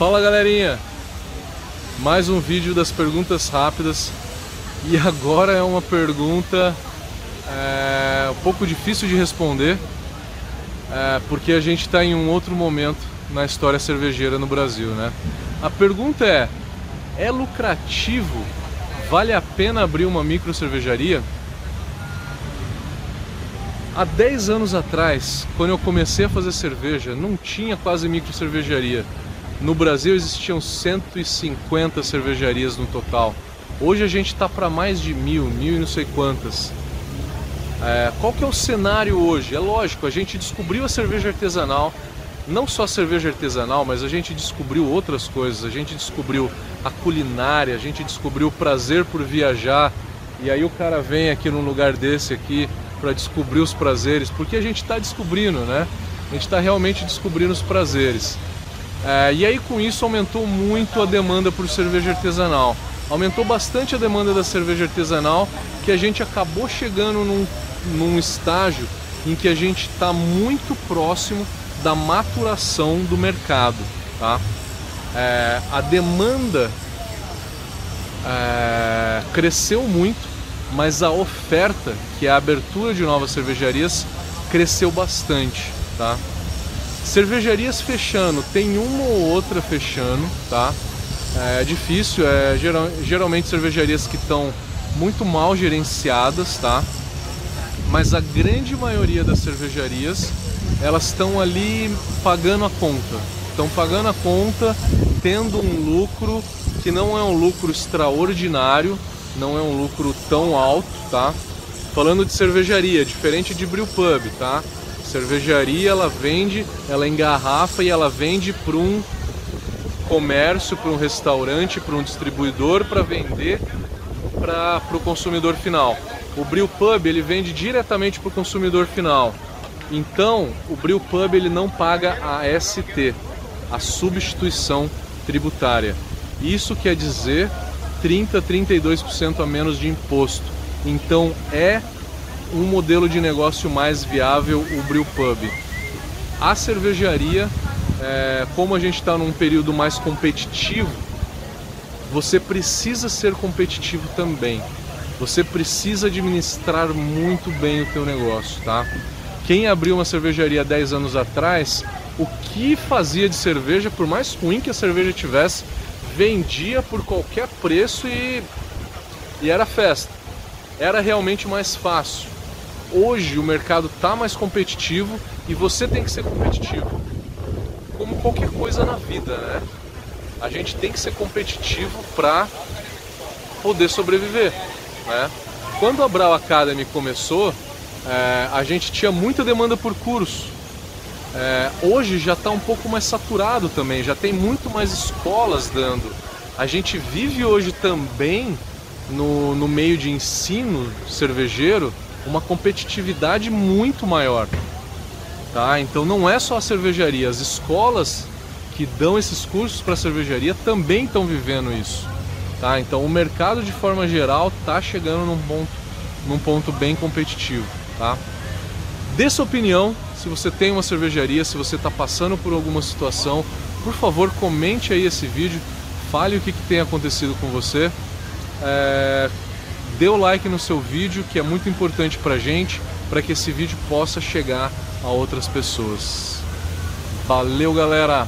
Fala galerinha, mais um vídeo das perguntas rápidas e agora é uma pergunta é, um pouco difícil de responder é, porque a gente está em um outro momento na história cervejeira no Brasil, né? A pergunta é: é lucrativo? Vale a pena abrir uma micro cervejaria? Há 10 anos atrás, quando eu comecei a fazer cerveja, não tinha quase micro cervejaria. No Brasil existiam 150 cervejarias no total. Hoje a gente está para mais de mil, mil e não sei quantas. É, qual que é o cenário hoje? É lógico, a gente descobriu a cerveja artesanal, não só a cerveja artesanal, mas a gente descobriu outras coisas. A gente descobriu a culinária, a gente descobriu o prazer por viajar. E aí o cara vem aqui num lugar desse aqui para descobrir os prazeres, porque a gente está descobrindo, né? A gente está realmente descobrindo os prazeres. É, e aí com isso aumentou muito a demanda por cerveja artesanal. Aumentou bastante a demanda da cerveja artesanal, que a gente acabou chegando num, num estágio em que a gente está muito próximo da maturação do mercado. Tá? É, a demanda é, cresceu muito, mas a oferta, que é a abertura de novas cervejarias, cresceu bastante. Tá? Cervejarias fechando, tem uma ou outra fechando, tá? É difícil, é geral, geralmente cervejarias que estão muito mal gerenciadas, tá? Mas a grande maioria das cervejarias, elas estão ali pagando a conta. Estão pagando a conta, tendo um lucro que não é um lucro extraordinário, não é um lucro tão alto, tá? Falando de cervejaria, diferente de brew pub, tá? Cervejaria ela vende, ela engarrafa e ela vende para um comércio, para um restaurante, para um distribuidor para vender para o consumidor final. O Brew Pub ele vende diretamente para o consumidor final. Então o Brew Pub ele não paga a ST, a substituição tributária. Isso quer dizer 30, 32% a menos de imposto. Então é um modelo de negócio mais viável, o Brew Pub. A cervejaria, é, como a gente está num período mais competitivo, você precisa ser competitivo também. Você precisa administrar muito bem o teu negócio, tá? Quem abriu uma cervejaria 10 anos atrás, o que fazia de cerveja, por mais ruim que a cerveja tivesse, vendia por qualquer preço e, e era festa. Era realmente mais fácil hoje o mercado está mais competitivo e você tem que ser competitivo. Como qualquer coisa na vida, né? A gente tem que ser competitivo para poder sobreviver, né? Quando a Brau Academy começou, é, a gente tinha muita demanda por curso. É, hoje já está um pouco mais saturado também, já tem muito mais escolas dando. A gente vive hoje também no, no meio de ensino cervejeiro uma competitividade muito maior. Tá? Então não é só a cervejaria, as escolas que dão esses cursos para cervejaria também estão vivendo isso. Tá? Então o mercado de forma geral está chegando num ponto, num ponto bem competitivo. Tá? Dê sua opinião, se você tem uma cervejaria, se você está passando por alguma situação, por favor comente aí esse vídeo, fale o que, que tem acontecido com você. É, dê o like no seu vídeo, que é muito importante pra gente, para que esse vídeo possa chegar a outras pessoas. Valeu, galera!